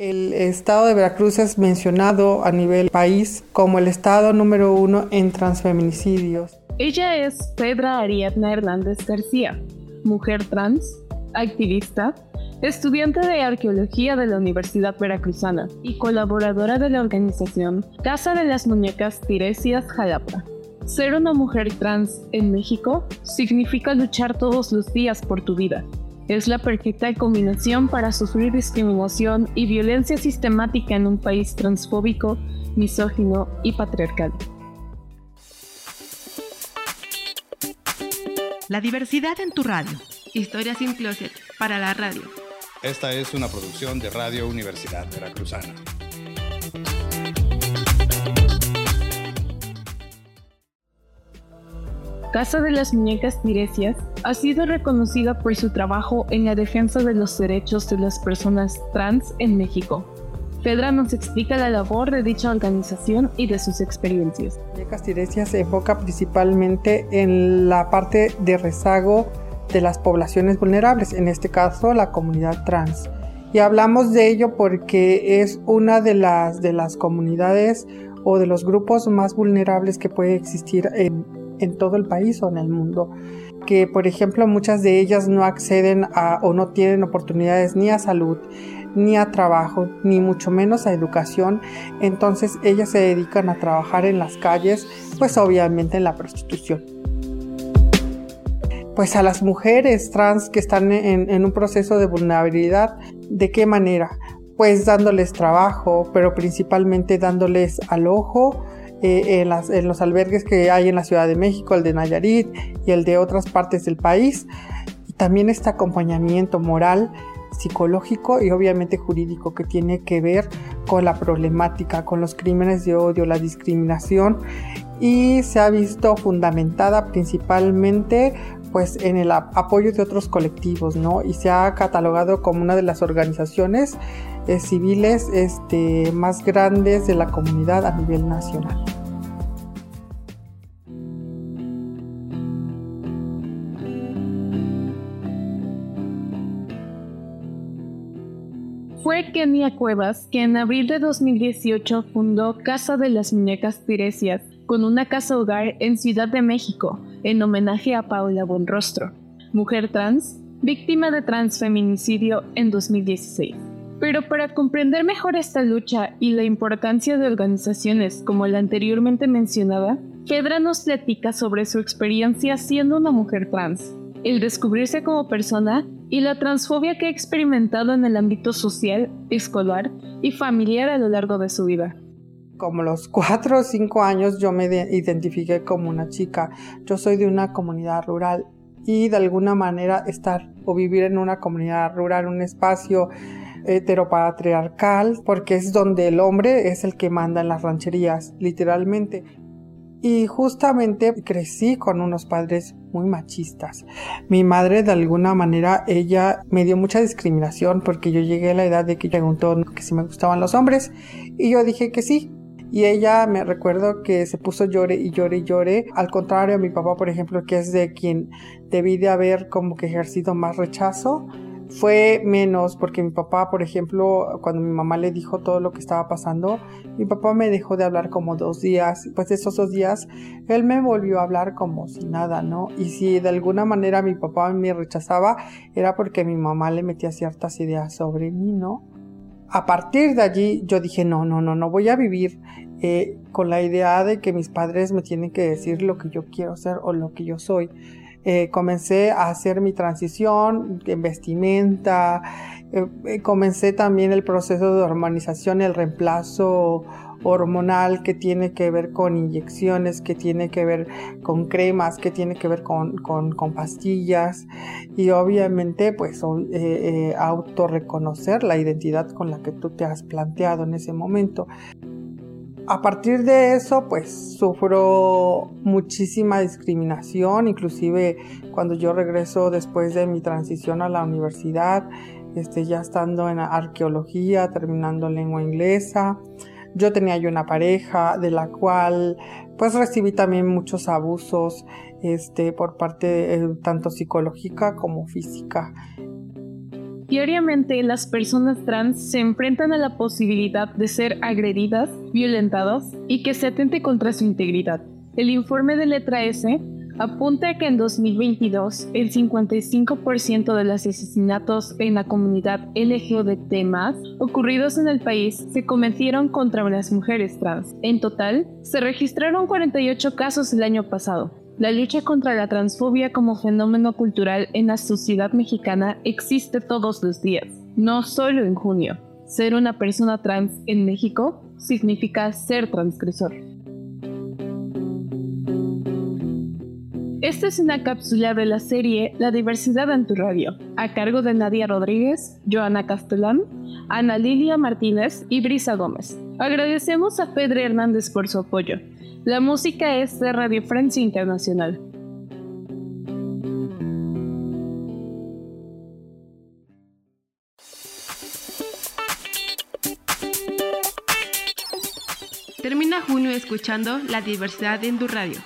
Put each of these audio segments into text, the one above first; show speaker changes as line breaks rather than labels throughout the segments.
El estado de Veracruz es mencionado a nivel país como el estado número uno en transfeminicidios.
Ella es Pedra Ariadna Hernández García, mujer trans, activista, estudiante de arqueología de la Universidad Veracruzana y colaboradora de la organización Casa de las Muñecas Tiresias Jalapa. Ser una mujer trans en México significa luchar todos los días por tu vida, es la perfecta combinación para sufrir discriminación y violencia sistemática en un país transfóbico, misógino y patriarcal.
La diversidad en tu radio. Historia sin closet para la radio.
Esta es una producción de Radio Universidad Veracruzana.
Casa de las Muñecas Tiresias ha sido reconocida por su trabajo en la defensa de los derechos de las personas trans en México. Fedra nos explica la labor de dicha organización y de sus experiencias.
Muñecas Tiresias se enfoca principalmente en la parte de rezago de las poblaciones vulnerables, en este caso la comunidad trans. Y hablamos de ello porque es una de las, de las comunidades o de los grupos más vulnerables que puede existir en, en todo el país o en el mundo que por ejemplo muchas de ellas no acceden a o no tienen oportunidades ni a salud, ni a trabajo, ni mucho menos a educación, entonces ellas se dedican a trabajar en las calles, pues obviamente en la prostitución. Pues a las mujeres trans que están en, en un proceso de vulnerabilidad, ¿de qué manera? Pues dándoles trabajo, pero principalmente dándoles alojo, eh, en, los albergues que hay en la Ciudad de México, el de Nayarit y el de otras partes del país. También este acompañamiento moral, psicológico y obviamente jurídico que tiene que ver con la problemática, con los crímenes de odio, la discriminación y se ha visto fundamentada principalmente pues en el apoyo de otros colectivos, ¿no? Y se ha catalogado como una de las organizaciones eh, civiles este, más grandes de la comunidad a nivel nacional.
Fue Kenia Cuevas que en abril de 2018 fundó Casa de las Muñecas Tiresias con una casa hogar en Ciudad de México en homenaje a Paula Bonrostro, mujer trans, víctima de transfeminicidio en 2016. Pero para comprender mejor esta lucha y la importancia de organizaciones como la anteriormente mencionada, Fedra nos platica sobre su experiencia siendo una mujer trans, el descubrirse como persona y la transfobia que ha experimentado en el ámbito social, escolar y familiar a lo largo de su vida
como los cuatro o cinco años yo me identifiqué como una chica. Yo soy de una comunidad rural y de alguna manera estar o vivir en una comunidad rural, un espacio heteropatriarcal, porque es donde el hombre es el que manda en las rancherías, literalmente. Y justamente crecí con unos padres muy machistas. Mi madre de alguna manera, ella me dio mucha discriminación porque yo llegué a la edad de que preguntó que si me gustaban los hombres y yo dije que sí, y ella me recuerdo que se puso llore y llore y llore. Al contrario mi papá, por ejemplo, que es de quien debí de haber como que ejercido más rechazo, fue menos porque mi papá, por ejemplo, cuando mi mamá le dijo todo lo que estaba pasando, mi papá me dejó de hablar como dos días. Pues esos dos días, él me volvió a hablar como si nada, ¿no? Y si de alguna manera mi papá me rechazaba, era porque mi mamá le metía ciertas ideas sobre mí, ¿no? A partir de allí yo dije, no, no, no, no voy a vivir eh, con la idea de que mis padres me tienen que decir lo que yo quiero ser o lo que yo soy. Eh, comencé a hacer mi transición en vestimenta, eh, comencé también el proceso de hormonización, el reemplazo hormonal que tiene que ver con inyecciones, que tiene que ver con cremas, que tiene que ver con, pastillas y obviamente pues eh, eh, autorreconocer la identidad con la que tú te has planteado en ese momento. A partir de eso, pues sufro muchísima discriminación, inclusive cuando yo regreso después de mi transición a la universidad, este, ya estando en arqueología, terminando lengua inglesa, yo tenía yo una pareja de la cual pues recibí también muchos abusos este, por parte eh, tanto psicológica como física.
Diariamente las personas trans se enfrentan a la posibilidad de ser agredidas, violentadas y que se atente contra su integridad. El informe de letra S apunta que en 2022 el 55% de los asesinatos en la comunidad LGBT ocurridos en el país se cometieron contra las mujeres trans. En total, se registraron 48 casos el año pasado. La lucha contra la transfobia como fenómeno cultural en la sociedad mexicana existe todos los días, no solo en junio. Ser una persona trans en México significa ser transgresor. Esta es una cápsula de la serie La diversidad en tu radio, a cargo de Nadia Rodríguez, Joana Castellán, Ana Lilia Martínez y Brisa Gómez. Agradecemos a Pedro Hernández por su apoyo. La música es de Radio Francia Internacional.
Termina junio escuchando La diversidad en tu radio.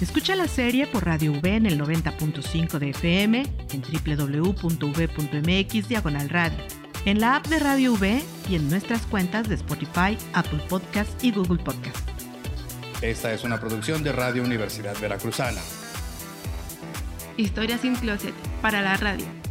Escucha la serie por Radio V en el 90.5 de FM, en www.v.mx diagonal radio, en la app de Radio V y en nuestras cuentas de Spotify, Apple Podcast y Google Podcast.
Esta es una producción de Radio Universidad Veracruzana.
Historias sin closet para la radio.